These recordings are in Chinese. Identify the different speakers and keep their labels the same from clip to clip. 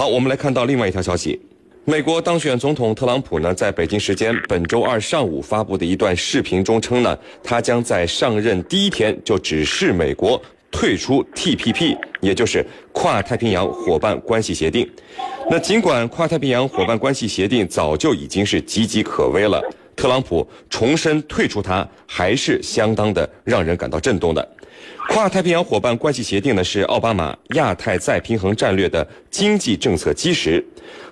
Speaker 1: 好，我们来看到另外一条消息。美国当选总统特朗普呢，在北京时间本周二上午发布的一段视频中称呢，他将在上任第一天就指示美国退出 TPP，也就是跨太平洋伙伴关系协定。那尽管跨太平洋伙伴关系协定早就已经是岌岌可危了，特朗普重申退出它，还是相当的让人感到震动的。跨太平洋伙伴关系协定呢，是奥巴马亚太再平衡战略的经济政策基石。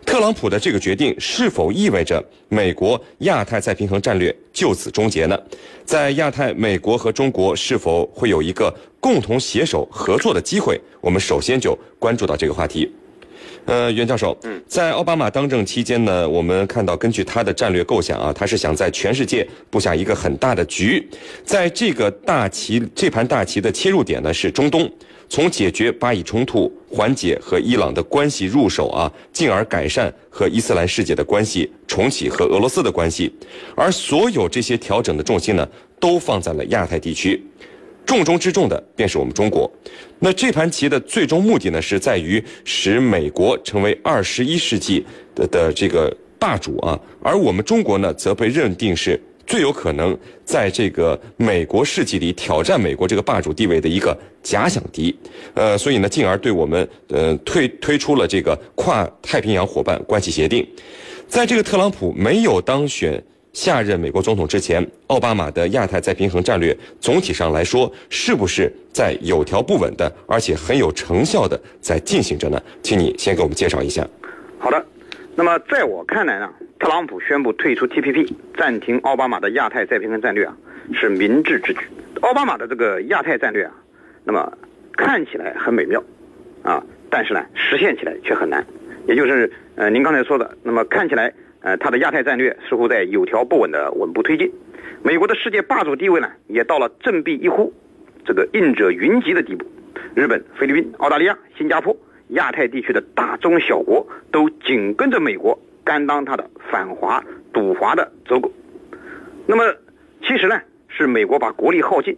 Speaker 1: 特朗普的这个决定是否意味着美国亚太再平衡战略就此终结呢？在亚太，美国和中国是否会有一个共同携手合作的机会？我们首先就关注到这个话题。呃，袁教授，嗯。在奥巴马当政期间呢，我们看到根据他的战略构想啊，他是想在全世界布下一个很大的局，在这个大棋这盘大棋的切入点呢是中东，从解决巴以冲突、缓解和伊朗的关系入手啊，进而改善和伊斯兰世界的关系，重启和俄罗斯的关系，而所有这些调整的重心呢，都放在了亚太地区。重中之重的便是我们中国，那这盘棋的最终目的呢，是在于使美国成为二十一世纪的的这个霸主啊，而我们中国呢，则被认定是最有可能在这个美国世纪里挑战美国这个霸主地位的一个假想敌，呃，所以呢，进而对我们呃推推出了这个跨太平洋伙伴关系协定，在这个特朗普没有当选。下任美国总统之前，奥巴马的亚太再平衡战略总体上来说，是不是在有条不紊的，而且很有成效的在进行着呢？请你先给我们介绍一下。
Speaker 2: 好的，那么在我看来呢，特朗普宣布退出 TPP，暂停奥巴马的亚太再平衡战略啊，是明智之举。奥巴马的这个亚太战略啊，那么看起来很美妙啊，但是呢，实现起来却很难。也就是呃，您刚才说的，那么看起来。呃，他的亚太战略似乎在有条不紊的稳步推进，美国的世界霸主地位呢，也到了振臂一呼，这个应者云集的地步。日本、菲律宾、澳大利亚、新加坡，亚太地区的大中小国都紧跟着美国，甘当他的反华堵华的走狗。那么，其实呢，是美国把国力耗尽，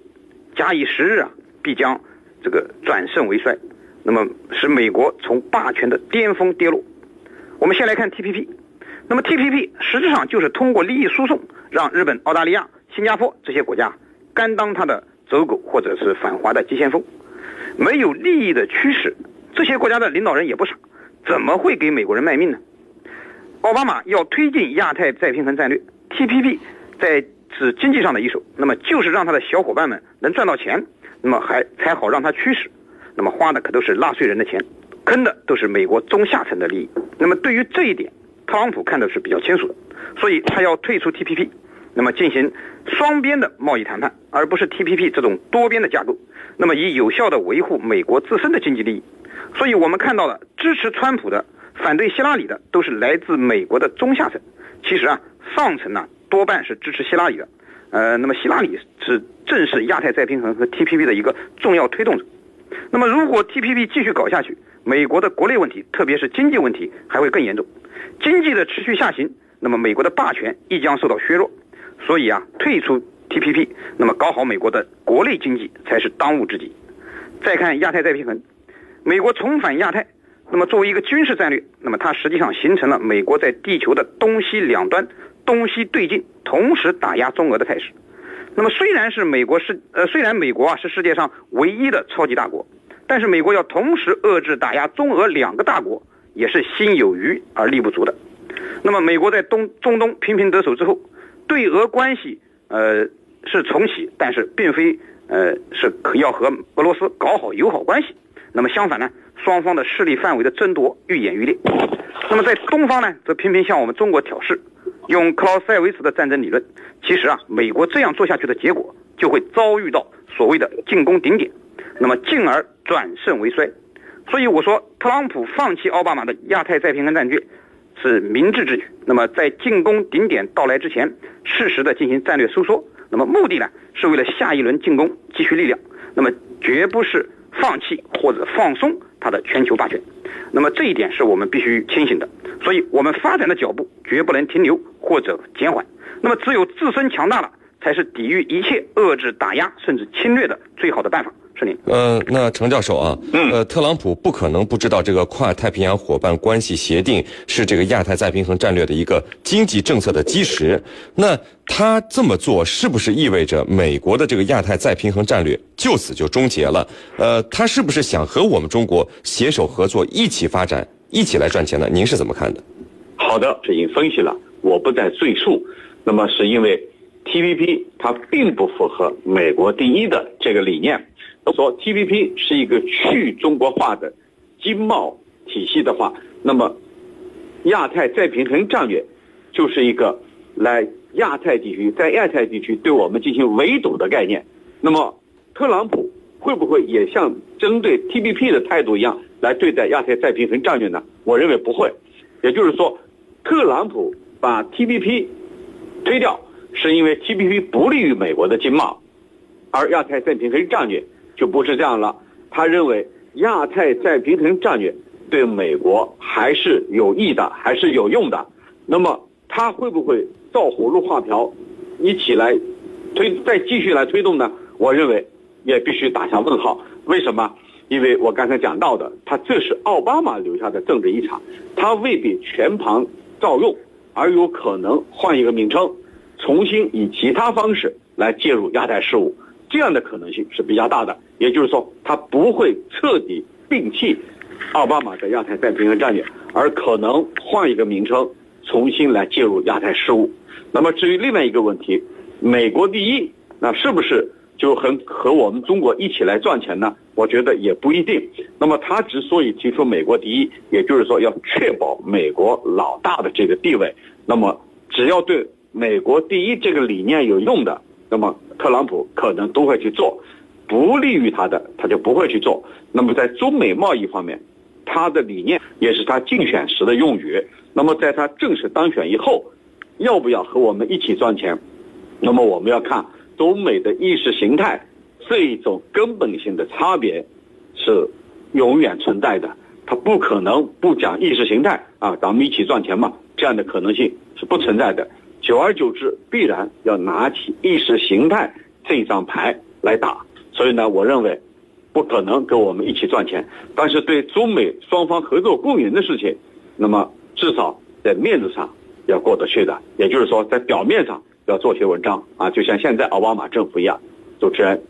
Speaker 2: 假以时日啊，必将这个转盛为衰，那么使美国从霸权的巅峰跌落。我们先来看 TPP。那么 TPP 实质上就是通过利益输送，让日本、澳大利亚、新加坡这些国家甘当他的走狗或者是反华的急先锋。没有利益的驱使，这些国家的领导人也不傻，怎么会给美国人卖命呢？奥巴马要推进亚太再平衡战略，TPP 在指经济上的一手，那么就是让他的小伙伴们能赚到钱，那么还才好让他驱使，那么花的可都是纳税人的钱，坑的都是美国中下层的利益。那么对于这一点，特朗普看的是比较清楚的，所以他要退出 TPP，那么进行双边的贸易谈判，而不是 TPP 这种多边的架构，那么以有效的维护美国自身的经济利益。所以我们看到了支持川普的、反对希拉里的，都是来自美国的中下层。其实啊，上层呢多半是支持希拉里的，呃，那么希拉里是正是亚太再平衡和 TPP 的一个重要推动者。那么如果 TPP 继续搞下去，美国的国内问题，特别是经济问题，还会更严重。经济的持续下行，那么美国的霸权亦将受到削弱，所以啊，退出 TPP，那么搞好美国的国内经济才是当务之急。再看亚太再平衡，美国重返亚太，那么作为一个军事战略，那么它实际上形成了美国在地球的东西两端东西对进，同时打压中俄的态势。那么虽然是美国是呃，虽然美国啊是世界上唯一的超级大国，但是美国要同时遏制打压中俄两个大国。也是心有余而力不足的。那么，美国在东中东频频得手之后，对俄关系呃是重启，但是并非呃是要和俄罗斯搞好友好关系。那么相反呢，双方的势力范围的争夺愈演愈烈。那么在东方呢，则频频向我们中国挑事。用克劳塞维茨的战争理论，其实啊，美国这样做下去的结果，就会遭遇到所谓的进攻顶点，那么进而转盛为衰。所以我说，特朗普放弃奥巴马的亚太再平衡战略是明智之举。那么在进攻顶点到来之前，适时的进行战略收缩，那么目的呢，是为了下一轮进攻积蓄力量。那么绝不是放弃或者放松他的全球霸权。那么这一点是我们必须清醒的。所以我们发展的脚步绝不能停留或者减缓。那么只有自身强大了，才是抵御一切遏制、打压甚至侵略的最好的办法。是您。
Speaker 1: 呃，那程教授啊，
Speaker 3: 嗯
Speaker 1: 呃，特朗普不可能不知道这个跨太平洋伙伴关系协定是这个亚太再平衡战略的一个经济政策的基石。那他这么做是不是意味着美国的这个亚太再平衡战略就此就终结了？呃，他是不是想和我们中国携手合作，一起发展，一起来赚钱呢？您是怎么看的？
Speaker 3: 好的，这已经分析了，我不再赘述。那么是因为 TPP 它并不符合美国第一的这个理念。说 TPP 是一个去中国化的经贸体系的话，那么亚太再平衡战略就是一个来亚太地区在亚太地区对我们进行围堵的概念。那么特朗普会不会也像针对 TPP 的态度一样来对待亚太再平衡战略呢？我认为不会。也就是说，特朗普把 TPP 推掉，是因为 TPP 不利于美国的经贸，而亚太再平衡战略就不是这样了。他认为亚太再平衡战略对美国还是有益的，还是有用的。那么他会不会照葫芦画瓢，一起来推再继续来推动呢？我认为也必须打下问号。为什么？因为我刚才讲到的，他这是奥巴马留下的政治遗产，他未必全盘照用，而有可能换一个名称，重新以其他方式来介入亚太事务，这样的可能性是比较大的。也就是说，他不会彻底摒弃奥巴马的亚太再平衡战略，而可能换一个名称，重新来介入亚太事务。那么至于另外一个问题，美国第一，那是不是就很和我们中国一起来赚钱呢？我觉得也不一定。那么他之所以提出美国第一，也就是说要确保美国老大的这个地位。那么只要对美国第一这个理念有用的，那么特朗普可能都会去做；不利于他的，他就不会去做。那么在中美贸易方面，他的理念也是他竞选时的用语。那么在他正式当选以后，要不要和我们一起赚钱？那么我们要看中美的意识形态这一种根本性的差别是永远存在的，他不可能不讲意识形态啊，咱们一起赚钱嘛，这样的可能性是不存在的。久而久之，必然要拿起意识形态这张牌来打。所以呢，我认为不可能跟我们一起赚钱，但是对中美双方合作共赢的事情，那么至少在面子上要过得去的，也就是说在表面上要做些文章啊，就像现在奥巴马政府一样。主持人，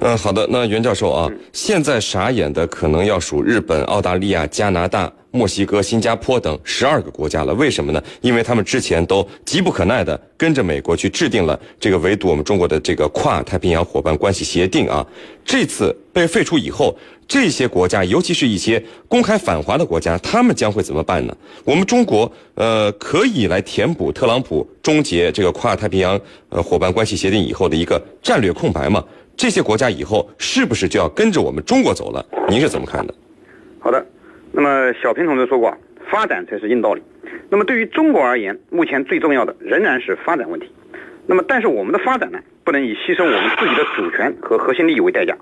Speaker 1: 嗯，好的。那袁教授啊，现在傻眼的可能要数日本、澳大利亚、加拿大、墨西哥、新加坡等十二个国家了。为什么呢？因为他们之前都急不可耐的跟着美国去制定了这个围堵我们中国的这个跨太平洋伙伴关系协定啊。这次被废除以后，这些国家，尤其是一些公开反华的国家，他们将会怎么办呢？我们中国呃可以来填补特朗普终结这个跨太平洋呃伙伴关系协定以后的一个战略空白吗？这些国家以后是不是就要跟着我们中国走了？您是怎么看的？
Speaker 2: 好的，那么小平同志说过，发展才是硬道理。那么对于中国而言，目前最重要的仍然是发展问题。那么但是我们的发展呢，不能以牺牲我们自己的主权和核心利益为代价。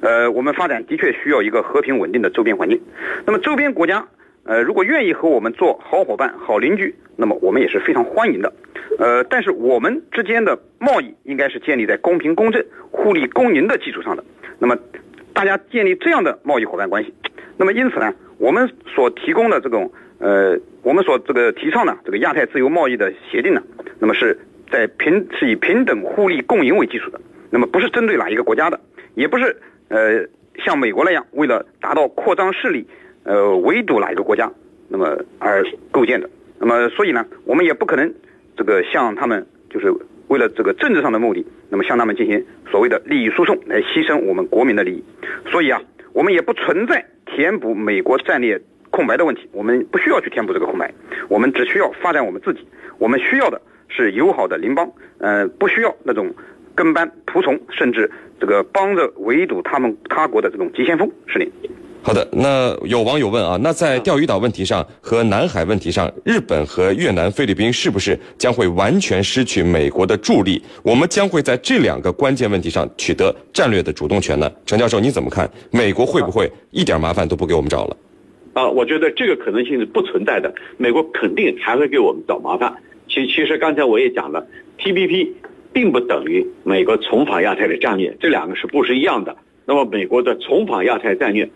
Speaker 2: 呃，我们发展的确需要一个和平稳定的周边环境。那么周边国家，呃，如果愿意和我们做好伙伴、好邻居，那么我们也是非常欢迎的。呃，但是我们之间的贸易应该是建立在公平公正、互利共赢的基础上的。那么，大家建立这样的贸易伙伴关系，那么因此呢，我们所提供的这种呃，我们所这个提倡的这个亚太自由贸易的协定呢，那么是在平是以平等互利共赢为基础的。那么不是针对哪一个国家的，也不是呃像美国那样为了达到扩张势力，呃围堵哪一个国家，那么而构建的。那么所以呢，我们也不可能。这个向他们就是为了这个政治上的目的，那么向他们进行所谓的利益输送，来牺牲我们国民的利益。所以啊，我们也不存在填补美国战略空白的问题，我们不需要去填补这个空白，我们只需要发展我们自己。我们需要的是友好的邻邦，呃，不需要那种跟班仆从，甚至这个帮着围堵他们他国的这种急先锋。是您。
Speaker 1: 好的，那有网友问啊，那在钓鱼岛问题上和南海问题上，日本和越南、菲律宾是不是将会完全失去美国的助力？我们将会在这两个关键问题上取得战略的主动权呢？陈教授，你怎么看？美国会不会一点麻烦都不给我们找了？
Speaker 3: 啊，我觉得这个可能性是不存在的，美国肯定还会给我们找麻烦。其其实刚才我也讲了，TPP 并不等于美国重返亚太的战略，这两个是不是一样的？那么美国的重返亚太战略，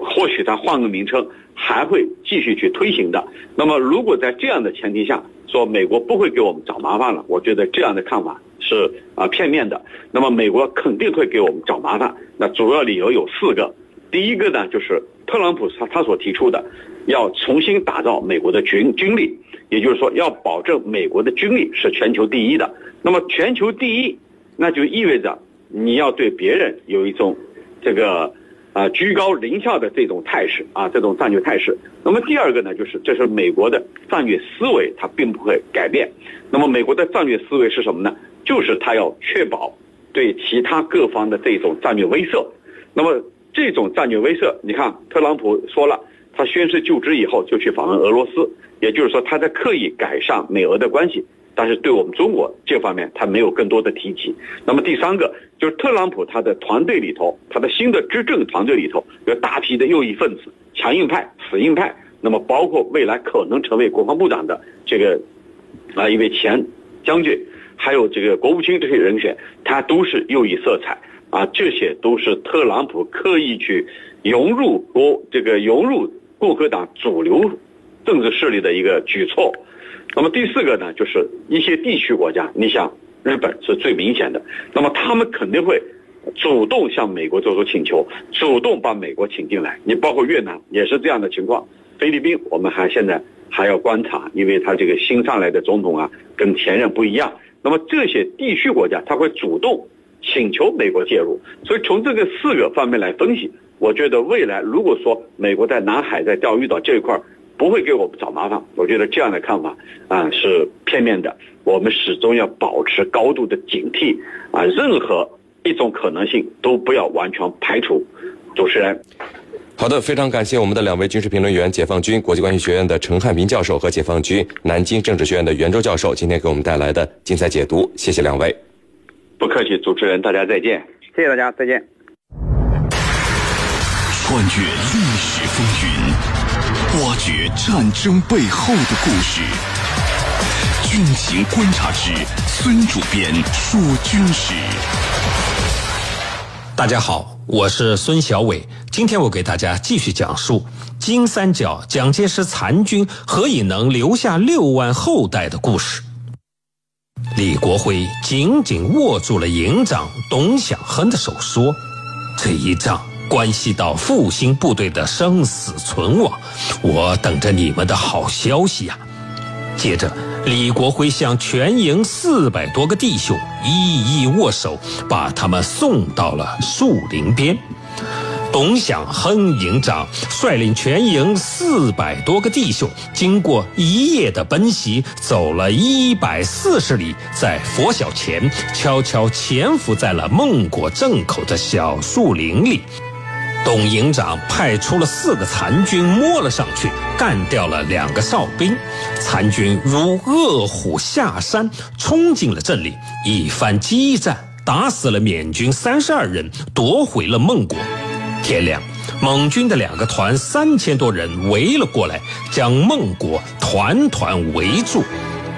Speaker 3: 或许它换个名称还会继续去推行的。那么如果在这样的前提下说美国不会给我们找麻烦了，我觉得这样的看法是啊片面的。那么美国肯定会给我们找麻烦，那主要理由有四个。第一个呢，就是特朗普他他所提出的，要重新打造美国的军军力，也就是说要保证美国的军力是全球第一的。那么全球第一，那就意味着你要对别人有一种这个啊居高临下的这种态势啊，这种战略态势。那么第二个呢，就是这是美国的战略思维，它并不会改变。那么美国的战略思维是什么呢？就是它要确保对其他各方的这种战略威慑。那么这种战略威慑，你看特朗普说了，他宣誓就职以后就去访问俄罗斯，也就是说他在刻意改善美俄的关系。但是对我们中国这方面，他没有更多的提及。那么第三个就是特朗普他的团队里头，他的新的执政团队里头有大批的右翼分子、强硬派、死硬派。那么包括未来可能成为国防部长的这个啊一位前将军，还有这个国务卿这些人选，他都是右翼色彩。啊，这些都是特朗普刻意去融入国这个融入共和党主流政治势力的一个举措。那么第四个呢，就是一些地区国家，你想日本是最明显的，那么他们肯定会主动向美国做出请求，主动把美国请进来。你包括越南也是这样的情况，菲律宾我们还现在还要观察，因为他这个新上来的总统啊跟前任不一样。那么这些地区国家他会主动。请求美国介入，所以从这个四个方面来分析，我觉得未来如果说美国在南海、在钓鱼岛这一块儿不会给我们找麻烦，我觉得这样的看法啊是片面的。我们始终要保持高度的警惕啊，任何一种可能性都不要完全排除。主持人，
Speaker 1: 好的，非常感谢我们的两位军事评论员，解放军国际关系学院的陈汉平教授和解放军南京政治学院的袁周教授，今天给我们带来的精彩解读，谢谢两位。
Speaker 3: 不客气，主持人，大家再见。
Speaker 2: 谢谢大家，再见。
Speaker 4: 穿越历史风云，挖掘战争背后的故事。军情观察之孙主编说军事。
Speaker 5: 大家好，我是孙小伟，今天我给大家继续讲述金三角蒋介石残军何以能留下六万后代的故事。李国辉紧紧握住了营长董响亨的手，说：“这一仗关系到复兴部队的生死存亡，我等着你们的好消息呀。”接着，李国辉向全营四百多个弟兄一一握手，把他们送到了树林边。董响亨营长率领全营四百多个弟兄，经过一夜的奔袭，走了一百四十里，在佛晓前悄悄潜伏在了孟果镇口的小树林里。董营长派出了四个残军摸了上去，干掉了两个哨兵。残军如饿虎下山，冲进了镇里，一番激战，打死了缅军三十二人，夺回了孟国。天亮，蒙军的两个团三千多人围了过来，将孟国团团围住。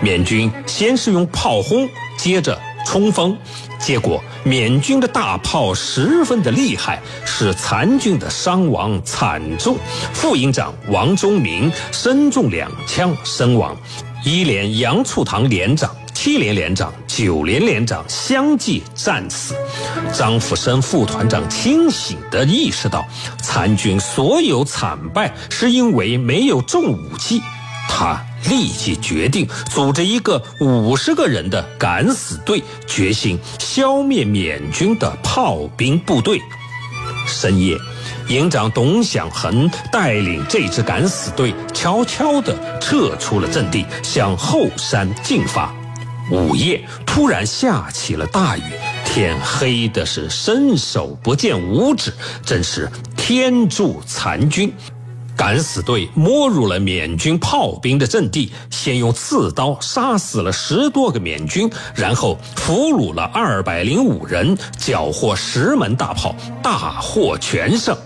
Speaker 5: 缅军先是用炮轰，接着冲锋，结果缅军的大炮十分的厉害，使残军的伤亡惨重。副营长王忠明身中两枪身亡，一连杨处堂连长。七连连长、九连连长相继战死。张富生副团长清醒地意识到，残军所有惨败是因为没有重武器。他立即决定组织一个五十个人的敢死队，决心消灭缅军的炮兵部队。深夜，营长董响恒带领这支敢死队，悄悄地撤出了阵地，向后山进发。午夜突然下起了大雨，天黑的是伸手不见五指，真是天助残军。敢死队摸入了缅军炮兵的阵地，先用刺刀杀死了十多个缅军，然后俘虏了二百零五人，缴获十门大炮，大获全胜。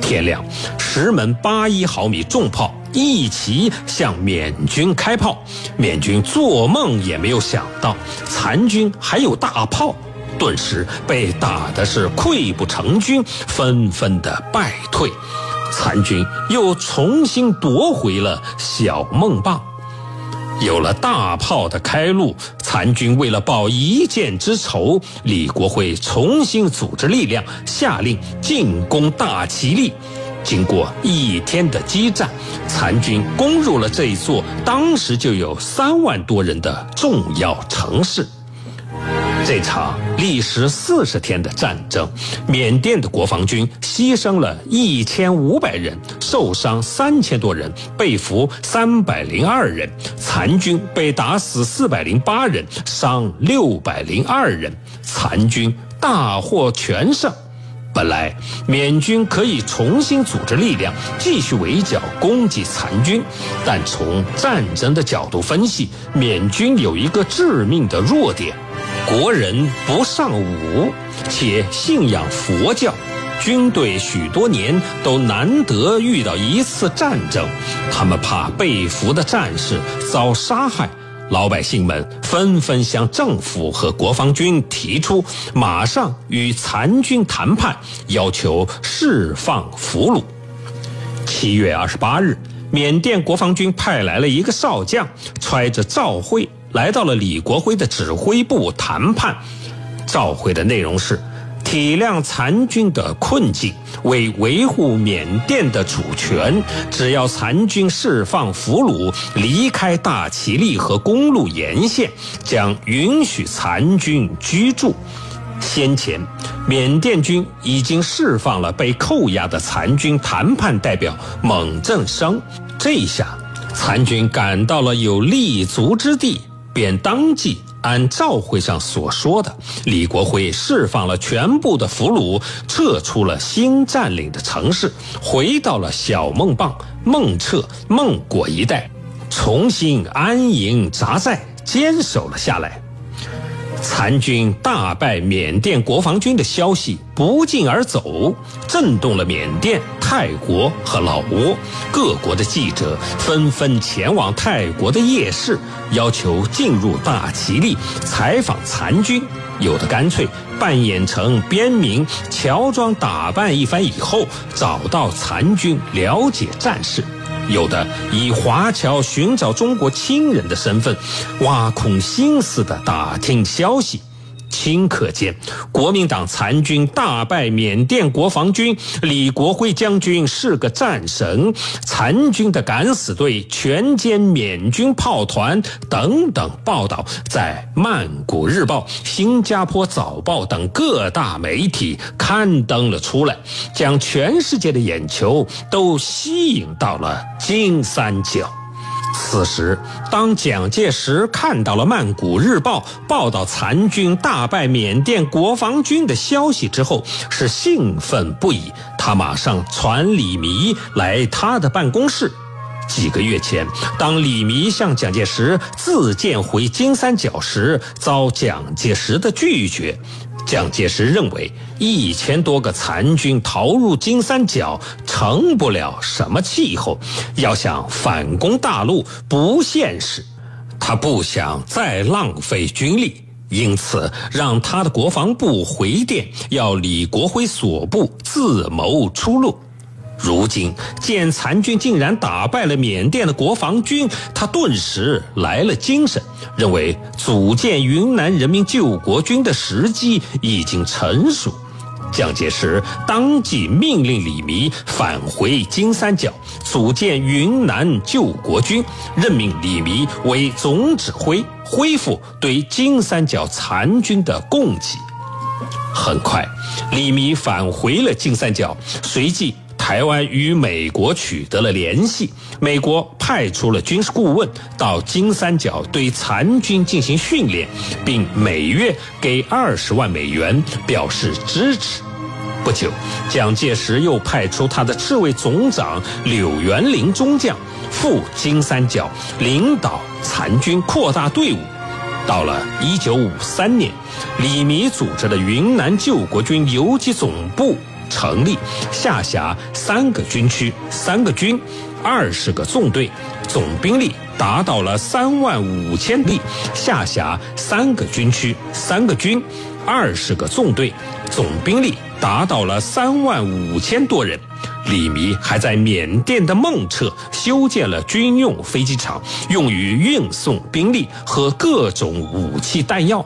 Speaker 5: 天亮，十门八一毫米重炮一齐向缅军开炮，缅军做梦也没有想到残军还有大炮，顿时被打的是溃不成军，纷纷的败退。残军又重新夺回了小孟坝。有了大炮的开路，残军为了报一箭之仇，李国辉重新组织力量，下令进攻大齐力。经过一天的激战，残军攻入了这一座当时就有三万多人的重要城市。这场历时四十天的战争，缅甸的国防军牺牲了一千五百人，受伤三千多人，被俘三百零二人，残军被打死四百零八人，伤六百零二人，残军大获全胜。本来缅军可以重新组织力量，继续围剿攻击残军，但从战争的角度分析，缅军有一个致命的弱点。国人不尚武，且信仰佛教，军队许多年都难得遇到一次战争，他们怕被俘的战士遭杀害，老百姓们纷纷向政府和国防军提出马上与残军谈判，要求释放俘虏。七月二十八日，缅甸国防军派来了一个少将，揣着照会。来到了李国辉的指挥部谈判，召会的内容是体谅残军的困境，为维护缅甸的主权，只要残军释放俘虏，离开大其力和公路沿线，将允许残军居住。先前，缅甸军已经释放了被扣押的残军谈判代表蒙正生，这一下，残军感到了有立足之地。便当即按照会上所说的，李国辉释放了全部的俘虏，撤出了新占领的城市，回到了小孟棒、孟彻、孟果一带，重新安营扎寨，坚守了下来。残军大败缅甸国防军的消息不胫而走，震动了缅甸、泰国和老挝各国的记者，纷纷前往泰国的夜市，要求进入大其力采访残军。有的干脆扮演成边民，乔装打扮一番以后，找到残军了解战事。有的以华侨寻找中国亲人的身份，挖空心思的打听消息。顷刻间，国民党残军大败缅甸国防军，李国辉将军是个战神，残军的敢死队全歼缅军炮团等等报道，在《曼谷日报》《新加坡早报》等各大媒体刊登了出来，将全世界的眼球都吸引到了金三角。此时，当蒋介石看到了《曼谷日报》报道残军大败缅甸国防军的消息之后，是兴奋不已。他马上传李弥来他的办公室。几个月前，当李弥向蒋介石自荐回金三角时，遭蒋介石的拒绝。蒋介石认为一千多个残军逃入金三角成不了什么气候，要想反攻大陆不现实，他不想再浪费军力，因此让他的国防部回电要李国辉所部自谋出路。如今见残军竟然打败了缅甸的国防军，他顿时来了精神，认为组建云南人民救国军的时机已经成熟。蒋介石当即命令李弥返回金三角，组建云南救国军，任命李弥为总指挥，恢复对金三角残军的供给。很快，李弥返回了金三角，随即。台湾与美国取得了联系，美国派出了军事顾问到金三角对残军进行训练，并每月给二十万美元表示支持。不久，蒋介石又派出他的赤卫总长柳元林中将赴金三角领导残军扩大队伍。到了一九五三年，李弥组织的云南救国军游击总部。成立，下辖三个军区、三个军、二十个纵队，总兵力达到了三万五千力。下辖三个军区、三个军、二十个纵队，总兵力达到了三万五千多人。李弥还在缅甸的孟彻修建了军用飞机场，用于运送兵力和各种武器弹药。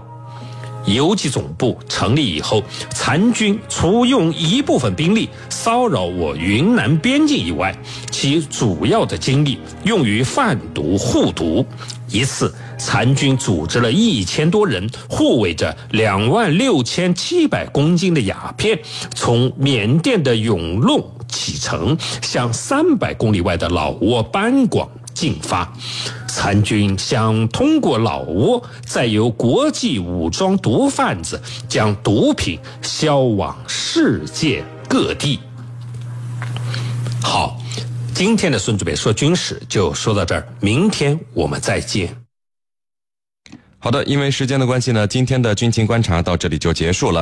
Speaker 5: 游击总部成立以后，残军除用一部分兵力骚扰我云南边境以外，其主要的精力用于贩毒护毒。一次，残军组织了一千多人，护卫着两万六千七百公斤的鸦片，从缅甸的永隆启程，向三百公里外的老挝班广进发。残军想通过老挝，再由国际武装毒贩子将毒品销往世界各地。好。今天的孙主北说军事就说到这儿，明天我们再见。
Speaker 1: 好的，因为时间的关系呢，今天的军情观察到这里就结束了。